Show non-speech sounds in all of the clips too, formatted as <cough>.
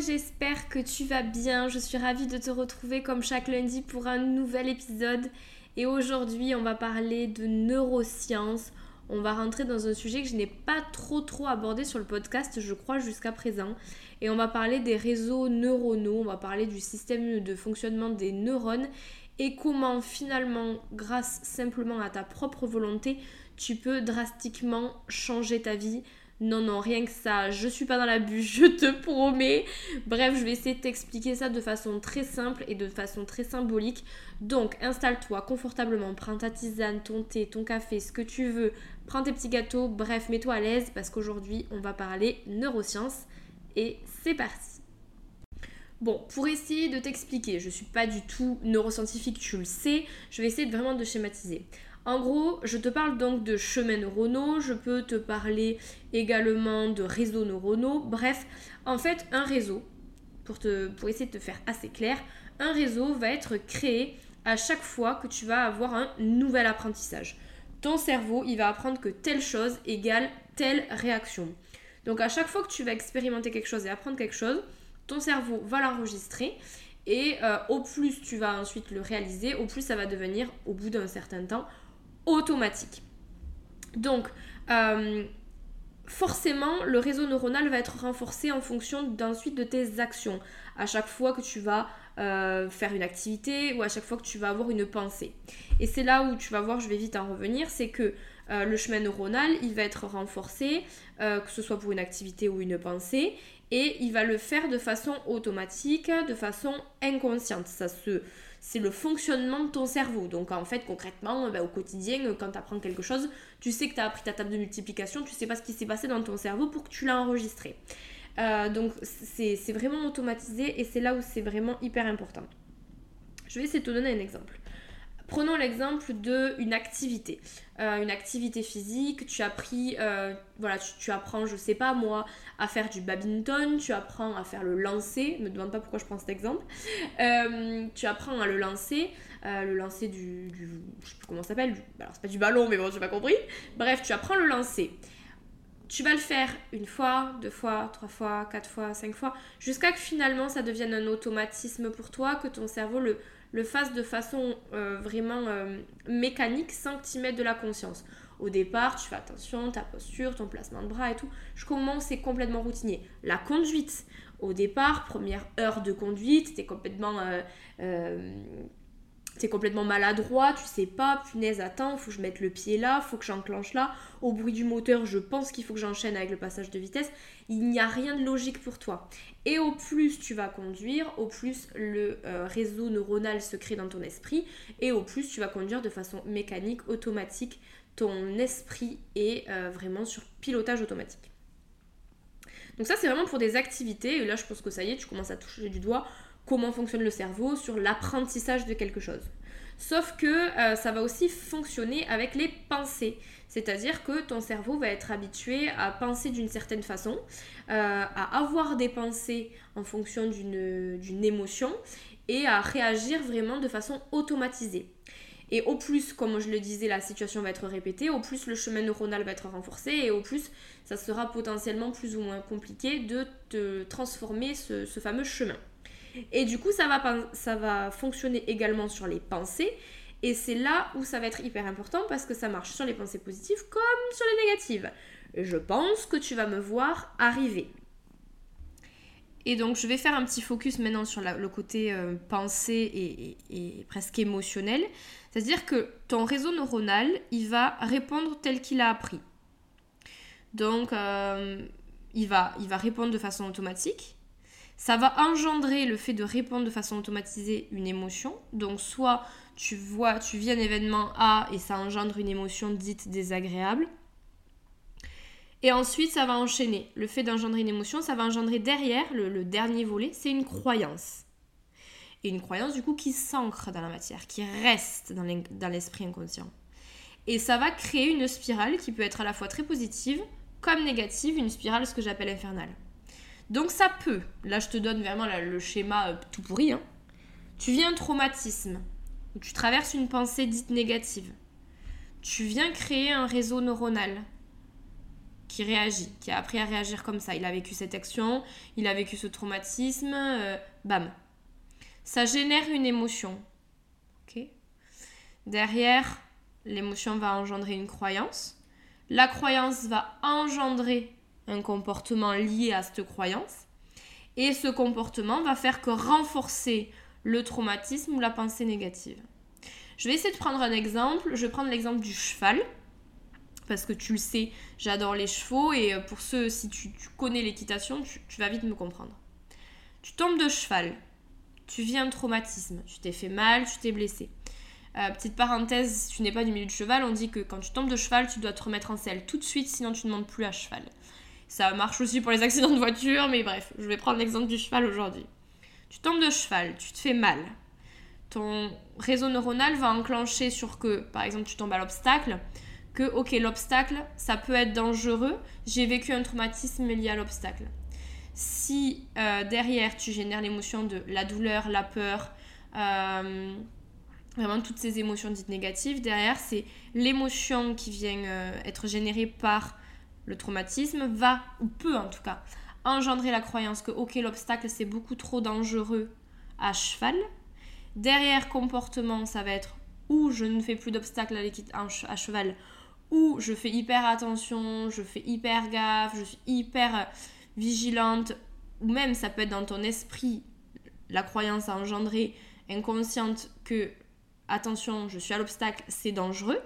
j'espère que tu vas bien. Je suis ravie de te retrouver comme chaque lundi pour un nouvel épisode. Et aujourd'hui, on va parler de neurosciences. On va rentrer dans un sujet que je n'ai pas trop abordé sur le podcast, je crois, jusqu'à présent. Et on va parler des réseaux neuronaux, on va parler du système de fonctionnement des neurones et comment finalement, grâce simplement à ta propre volonté, tu peux drastiquement changer ta vie, non, non, rien que ça, je suis pas dans la bûche, <laughs> je te promets. Bref, je vais essayer de t'expliquer ça de façon très simple et de façon très symbolique. Donc, installe-toi confortablement, prends ta tisane, ton thé, ton café, ce que tu veux, prends tes petits gâteaux, bref, mets-toi à l'aise parce qu'aujourd'hui, on va parler neurosciences et c'est parti. Bon, pour essayer de t'expliquer, je suis pas du tout neuroscientifique, tu le sais, je vais essayer vraiment de schématiser. En gros, je te parle donc de chemins neuronaux, je peux te parler également de réseaux neuronaux. Bref, en fait, un réseau, pour, te, pour essayer de te faire assez clair, un réseau va être créé à chaque fois que tu vas avoir un nouvel apprentissage. Ton cerveau, il va apprendre que telle chose égale telle réaction. Donc à chaque fois que tu vas expérimenter quelque chose et apprendre quelque chose, ton cerveau va l'enregistrer et euh, au plus tu vas ensuite le réaliser, au plus ça va devenir, au bout d'un certain temps, automatique. Donc, euh, forcément, le réseau neuronal va être renforcé en fonction d'ensuite de tes actions. À chaque fois que tu vas euh, faire une activité ou à chaque fois que tu vas avoir une pensée. Et c'est là où tu vas voir, je vais vite en revenir, c'est que euh, le chemin neuronal, il va être renforcé, que ce soit pour une activité ou une pensée, et il va le faire de façon automatique, de façon inconsciente. Ça se c'est le fonctionnement de ton cerveau. Donc en fait, concrètement, ben, au quotidien, quand tu apprends quelque chose, tu sais que tu as appris ta table de multiplication, tu sais pas ce qui s'est passé dans ton cerveau pour que tu l'as enregistré. Euh, donc c'est vraiment automatisé et c'est là où c'est vraiment hyper important. Je vais essayer de te donner un exemple. Prenons l'exemple d'une activité. Euh, une activité physique, tu as pris, euh, voilà, tu, apprends, je sais pas moi, à faire du badminton, tu apprends à faire le lancer, me demande pas pourquoi je prends cet exemple. Euh, tu apprends à le lancer, le lancer du, du, je sais plus comment ça s'appelle, alors c'est pas du ballon, mais bon, j'ai pas compris. Bref, tu apprends le lancer. Tu vas le faire une fois, deux fois, trois fois, quatre fois, cinq fois, jusqu'à que finalement ça devienne un automatisme pour toi, que ton cerveau le, fasse de façon euh, vraiment euh, mécanique sans que tu mettes de la conscience. Au départ, tu fais attention, ta posture, ton placement de bras et tout. Je commence, c'est complètement routinier. La conduite, au départ, première heure de conduite, tu es complètement euh, t'es complètement maladroit, tu sais pas, punaise, attends, faut que je mette le pied là, faut que j'enclenche là. Au bruit du moteur, je pense qu'il faut que j'enchaîne avec le passage de vitesse. Il n'y a rien de logique pour toi. Et au plus tu vas conduire, au plus le euh, réseau neuronal se crée dans ton esprit, et au plus tu vas conduire de façon mécanique, automatique. Ton esprit est euh, vraiment sur pilotage automatique. Donc ça c'est vraiment pour des activités, et là je pense que ça y est, tu commences à toucher du doigt comment fonctionne le cerveau, sur l'apprentissage de quelque chose. Sauf que euh, ça va aussi fonctionner avec les pensées. C'est-à-dire que ton cerveau va être habitué à penser d'une certaine façon, euh, à avoir des pensées en fonction d'une émotion et à réagir vraiment de façon automatisée. Et au plus, comme je le disais, la situation va être répétée, au plus le chemin neuronal va être renforcé et au plus ça sera potentiellement plus ou moins compliqué de te transformer ce fameux chemin. Et du coup, ça va, fonctionner également sur les pensées. Et c'est là où ça va être hyper important parce que ça marche sur les pensées positives comme sur les négatives. Je pense que tu vas me voir arriver. Et donc, je vais faire un petit focus maintenant sur le côté euh, pensée et, presque émotionnel. C'est-à-dire que ton réseau neuronal, il va répondre tel qu'il a appris. Donc, euh, il va répondre de façon automatique ça va engendrer le fait de répondre de façon automatisée une émotion. Donc soit tu vois, tu vis un événement A et ça engendre une émotion dite désagréable. Et ensuite, ça va enchaîner. Le fait d'engendrer une émotion, ça va engendrer derrière, le, dernier volet, c'est une croyance. Et une croyance du coup qui s'ancre dans la matière, qui reste dans l'esprit inconscient. Et ça va créer une spirale qui peut être à la fois très positive comme négative, une spirale ce que j'appelle infernale. Donc ça peut, là je te donne vraiment le schéma euh, tout pourri, hein. tu vis un traumatisme, tu traverses une pensée dite négative, tu viens créer un réseau neuronal qui réagit, qui a appris à réagir comme ça. Il a vécu cette action, il a vécu ce traumatisme, euh, bam. Ça génère une émotion. ok Derrière, l'émotion va engendrer une croyance. La croyance va engendrer un comportement lié à cette croyance. Et ce comportement va faire que renforcer le traumatisme ou la pensée négative. Je vais essayer de prendre un exemple. Je vais prendre l'exemple du cheval. Parce que tu le sais, j'adore les chevaux. Et euh, pour ceux, si tu, connais l'équitation, tu, vas vite me comprendre. Tu tombes de cheval. Tu vis un traumatisme. Tu t'es fait mal, tu t'es blessé. Euh, petite parenthèse, si tu n'es pas du milieu de cheval, on dit que quand tu tombes de cheval, tu dois te remettre en selle tout de suite, sinon tu ne montes plus à cheval. Ça marche aussi pour les accidents de voiture, mais bref, je vais prendre l'exemple du cheval aujourd'hui. Tu tombes de cheval, tu te fais mal. Ton réseau neuronal va enclencher sur que, par exemple, tu tombes à l'obstacle, que, ok, l'obstacle, ça peut être dangereux, j'ai vécu un traumatisme lié à l'obstacle. Si euh, derrière, tu génères l'émotion de la douleur, la peur, euh, vraiment toutes ces émotions dites négatives, derrière, c'est l'émotion qui vient euh, être générée par le traumatisme va, ou peut en tout cas, engendrer la croyance que ok l'obstacle c'est beaucoup trop dangereux à cheval. Derrière comportement, ça va être ou je ne fais plus d'obstacle à, à cheval, ou je fais hyper attention, je fais hyper gaffe, je suis hyper vigilante, ou même ça peut être dans ton esprit la croyance à engendrer inconsciente que attention, je suis à l'obstacle, c'est dangereux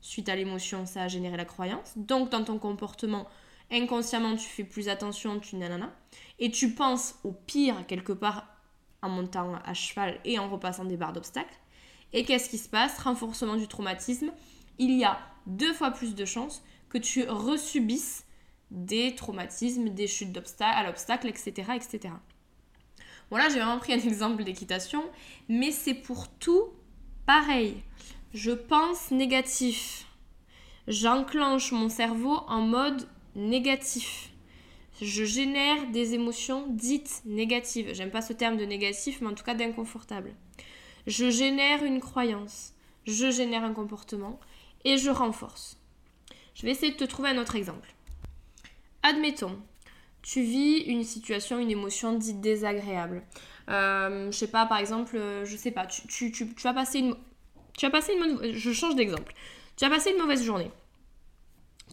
suite à l'émotion, ça a généré la croyance. Donc dans ton comportement, inconsciemment, tu fais plus attention, tu nanana. Et tu penses au pire quelque part en montant à cheval et en repassant des barres d'obstacles. Et qu'est-ce qui se passe? Renforcement du traumatisme. Il y a deux fois plus de chances que tu resubisses des traumatismes, des chutes d'obstacles, à l'obstacle, etc., etc. Voilà, j'ai vraiment pris un <laughs> exemple d'équitation, mais c'est pour tout pareil. Je pense négatif. J'enclenche mon cerveau en mode négatif. Je génère des émotions dites négatives. J'aime pas ce terme de négatif, mais en tout cas d'inconfortable. Je génère une croyance. Je génère un comportement et je renforce. Je vais essayer de te trouver un autre exemple. Admettons, tu vis une situation, une émotion dite désagréable. Euh, je sais pas, par exemple, euh, je sais pas, tu, tu, tu, tu vas passer une tu as passé une Je change d'exemple. Tu as passé une mauvaise journée.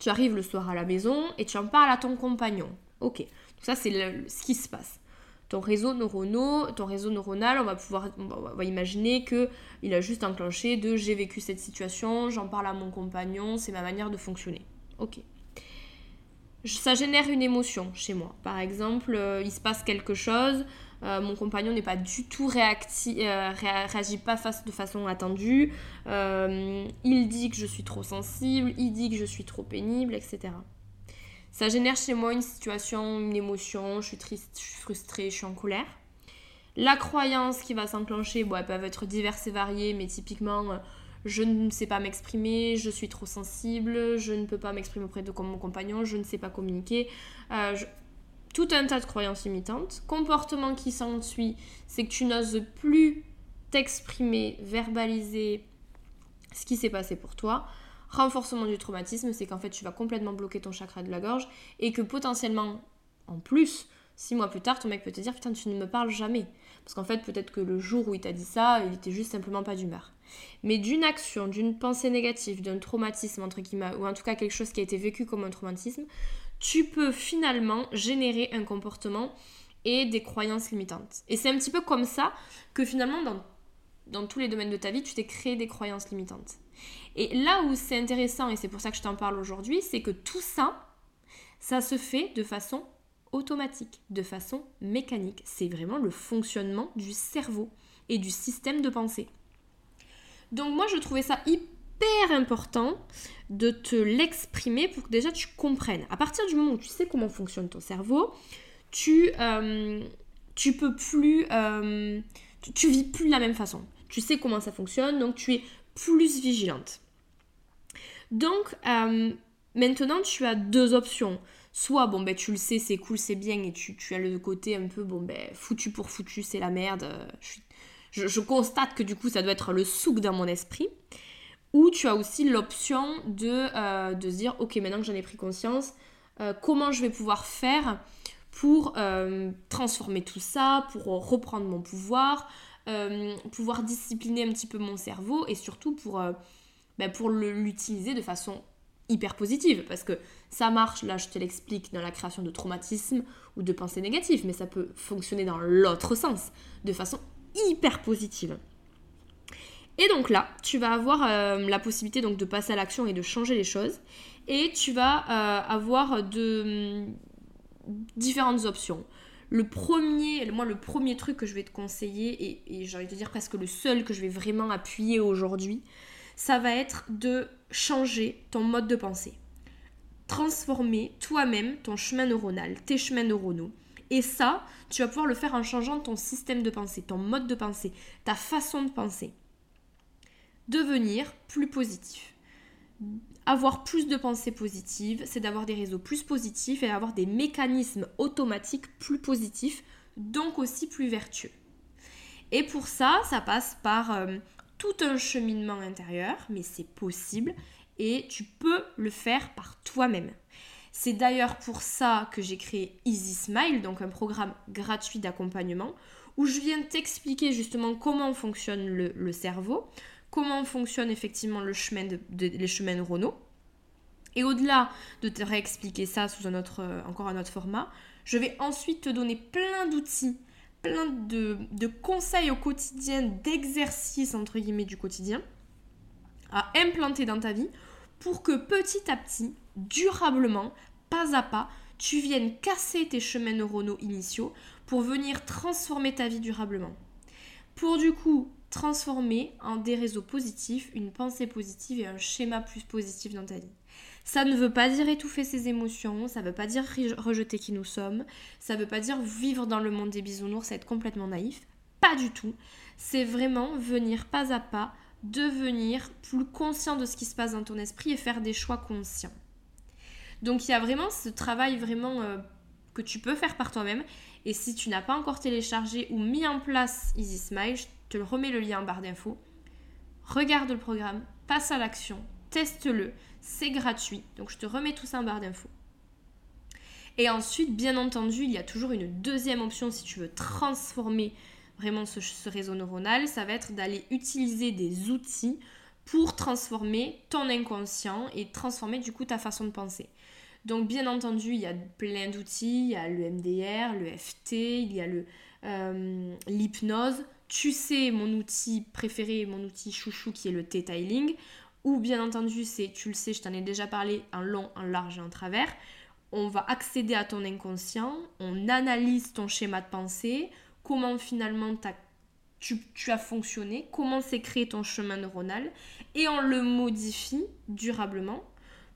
Tu arrives le soir à la maison et tu en parles à ton compagnon. Ok. Ça, c'est ce qui se passe. Ton réseau neuronal, ton réseau neuronal, on va pouvoir on va, imaginer que il a juste enclenché de j'ai vécu cette situation, j'en parle à mon compagnon, c'est ma manière de fonctionner. Ok. Ça génère une émotion chez moi. Par exemple, euh, il se passe quelque chose, euh, mon compagnon n'est pas du tout réactif, euh, réagit pas face, de façon attendue. Euh, il dit que je suis trop sensible, il dit que je suis trop pénible, etc. Ça génère chez moi une situation, une émotion, je suis triste, je suis frustrée, je suis en colère. La croyance qui va s'enclencher, bon, elles peuvent être diverses et variées, mais typiquement, je ne sais pas m'exprimer, je suis trop sensible, je ne peux pas m'exprimer auprès de mon compagnon, je ne sais pas communiquer. Tout un tas de croyances limitantes. Comportement qui s'ensuit, c'est que tu n'oses plus t'exprimer, verbaliser ce qui s'est passé pour toi. Renforcement du traumatisme, c'est qu'en fait tu vas complètement bloquer ton chakra de la gorge et que potentiellement, en plus, six mois plus tard, ton mec peut te dire putain tu ne me parles jamais. Parce qu'en fait peut-être que le jour où il t'a dit ça, il était juste simplement pas d'humeur. Mais d'une action, d'une pensée négative, d'un traumatisme entre guillemets, ou en tout cas quelque chose qui a été vécu comme un traumatisme, tu peux finalement générer un comportement et des croyances limitantes. Et c'est un petit peu comme ça que finalement, dans, dans tous les domaines de ta vie, tu t'es créé des croyances limitantes. Et là où c'est intéressant, et c'est pour ça que je t'en parle aujourd'hui, c'est que tout ça, ça se fait de façon automatique, de façon mécanique. C'est vraiment le fonctionnement du cerveau et du système de pensée. Donc moi, je trouvais ça hyper important de te l'exprimer pour que déjà tu comprennes. À partir du moment où tu sais comment fonctionne ton cerveau, tu, euh, tu peux plus, euh, tu, vis plus de la même façon. Tu sais comment ça fonctionne, donc tu es plus vigilante. Donc, euh, maintenant, tu as deux options. Soit, bon, ben, tu le sais, c'est cool, c'est bien, et tu, as le côté un peu, bon, ben, foutu pour foutu, c'est la merde. Je, constate que du coup, ça doit être le souk dans mon esprit. Ou tu as aussi l'option de, euh, de se dire, ok, maintenant que j'en ai pris conscience, comment je vais pouvoir faire pour transformer tout ça, pour reprendre mon pouvoir, pouvoir discipliner un petit peu mon cerveau et surtout pour ben, pour l'utiliser de façon hyper positive. Parce que ça marche, là je te l'explique, dans la création de traumatismes ou de pensées négatives, mais ça peut fonctionner dans l'autre sens, de façon hyper positive. Et donc là, tu vas avoir euh, la possibilité donc de passer à l'action et de changer les choses. Et tu vas euh, avoir de hum, différentes options. Le premier, moi le premier truc que je vais te conseiller, et, et j'ai envie de dire presque le seul que je vais vraiment appuyer aujourd'hui, ça va être de changer ton mode de pensée. Transformer toi-même ton chemin neuronal, tes chemins neuronaux. Et ça, tu vas pouvoir le faire en changeant ton système de pensée, ton mode de pensée, ta façon de penser. Devenir plus positif. Avoir plus de pensées positives, c'est d'avoir des réseaux plus positifs et d'avoir des mécanismes automatiques plus positifs, donc aussi plus vertueux. Et pour ça, ça passe par euh, tout un cheminement intérieur, mais c'est possible et tu peux le faire par toi-même. C'est d'ailleurs pour ça que j'ai créé Easy Smile, donc un programme gratuit d'accompagnement, où je viens t'expliquer justement comment fonctionne le, cerveau, comment fonctionne effectivement le chemin de, les chemins neuronaux. Et au-delà de te réexpliquer ça sous un autre, encore un autre format, je vais ensuite te donner plein d'outils plein de, conseils au quotidien, d'exercices entre guillemets du quotidien à implanter dans ta vie pour que petit à petit, durablement, pas à pas, tu viennes casser tes chemins neuronaux initiaux pour venir transformer ta vie durablement. Pour du coup transformer en des réseaux positifs, une pensée positive et un schéma plus positif dans ta vie. Ça ne veut pas dire étouffer ses émotions, ça ne veut pas dire rejeter qui nous sommes, ça ne veut pas dire vivre dans le monde des bisounours, être complètement naïf. Pas du tout. C'est vraiment venir pas à pas, devenir plus conscient de ce qui se passe dans ton esprit et faire des choix conscients. Donc il y a vraiment ce travail vraiment euh, que tu peux faire par toi-même. Et si tu n'as pas encore téléchargé ou mis en place Easy Smile, te remets le lien en barre d'infos. Regarde le programme, passe à l'action, teste-le c'est gratuit. Donc je te remets tout ça en barre d'infos. Et ensuite, bien entendu, il y a toujours une deuxième option si tu veux transformer vraiment ce, réseau neuronal, ça va être d'aller utiliser des outils pour transformer ton inconscient et transformer du coup ta façon de penser. Donc bien entendu, il y a plein d'outils, il y a le MDR, le FT, il y a euh, l'hypnose. Tu sais mon outil préféré, mon outil chouchou qui est le T-Tiling. Ou bien entendu, c'est, tu le sais, je t'en ai déjà parlé en long, en large et en travers. On va accéder à ton inconscient, on analyse ton schéma de pensée, comment finalement tu, tu, as fonctionné, comment s'est créé ton chemin neuronal, et on le modifie durablement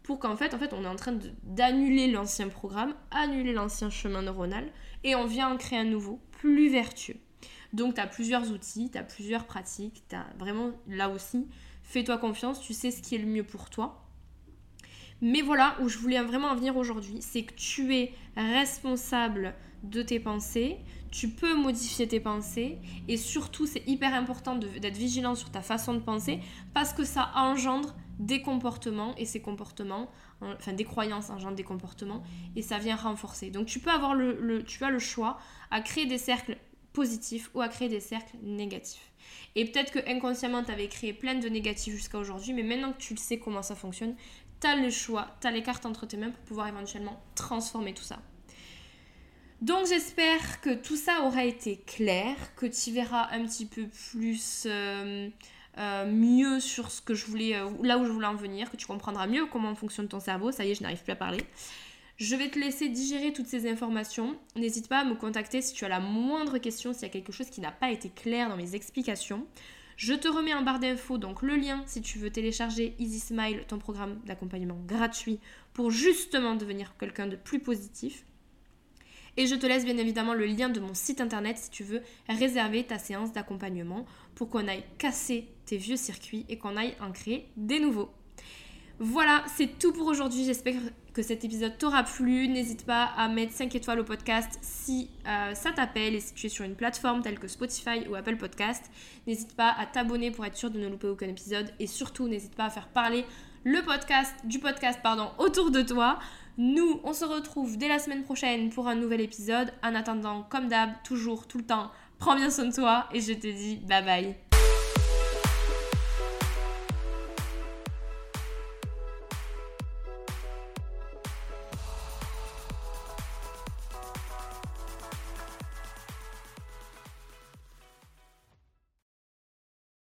pour qu'en fait, en fait, on est en train d'annuler l'ancien programme, annuler l'ancien chemin neuronal, et on vient en créer un nouveau, plus vertueux. Donc, tu as plusieurs outils, tu as plusieurs pratiques, tu as vraiment là aussi fais-toi confiance, tu sais ce qui est le mieux pour toi. Mais voilà où je voulais vraiment en venir aujourd'hui, c'est que tu es responsable de tes pensées, tu peux modifier tes pensées et surtout c'est hyper important d'être vigilant sur ta façon de penser parce que ça engendre des comportements et ces comportements, enfin des croyances engendrent des comportements et ça vient renforcer. Donc tu peux avoir le, tu as le choix à créer des cercles positifs ou à créer des cercles négatifs. Et peut-être que inconsciemment, tu avais créé plein de négatifs jusqu'à aujourd'hui, mais maintenant que tu le sais comment ça fonctionne, tu as le choix, tu as les cartes entre tes mains pour pouvoir éventuellement transformer tout ça. Donc j'espère que tout ça aura été clair, que tu verras un petit peu plus euh, euh, mieux sur ce que je voulais, euh, là où je voulais en venir, que tu comprendras mieux comment fonctionne ton cerveau. Ça y est, je n'arrive plus à parler. Je vais te laisser digérer toutes ces informations. N'hésite pas à me contacter si tu as la moindre question, s'il y a quelque chose qui n'a pas été clair dans mes explications. Je te remets en barre d'infos donc le lien si tu veux télécharger Easy Smile, ton programme d'accompagnement gratuit pour justement devenir quelqu'un de plus positif. Et je te laisse bien évidemment le lien de mon site internet si tu veux réserver ta séance d'accompagnement pour qu'on aille casser tes vieux circuits et qu'on aille en créer des nouveaux. Voilà, c'est tout pour aujourd'hui. J'espère que cet épisode t'aura plu. N'hésite pas à mettre 5 étoiles au podcast si euh, ça t'appelle et si tu es sur une plateforme telle que Spotify ou Apple Podcast. N'hésite pas à t'abonner pour être sûr de ne louper aucun épisode et surtout n'hésite pas à faire parler le podcast du podcast pardon autour de toi. Nous, on se retrouve dès la semaine prochaine pour un nouvel épisode. En attendant, comme d'hab, toujours tout le temps, prends bien soin de toi et je te dis bye bye.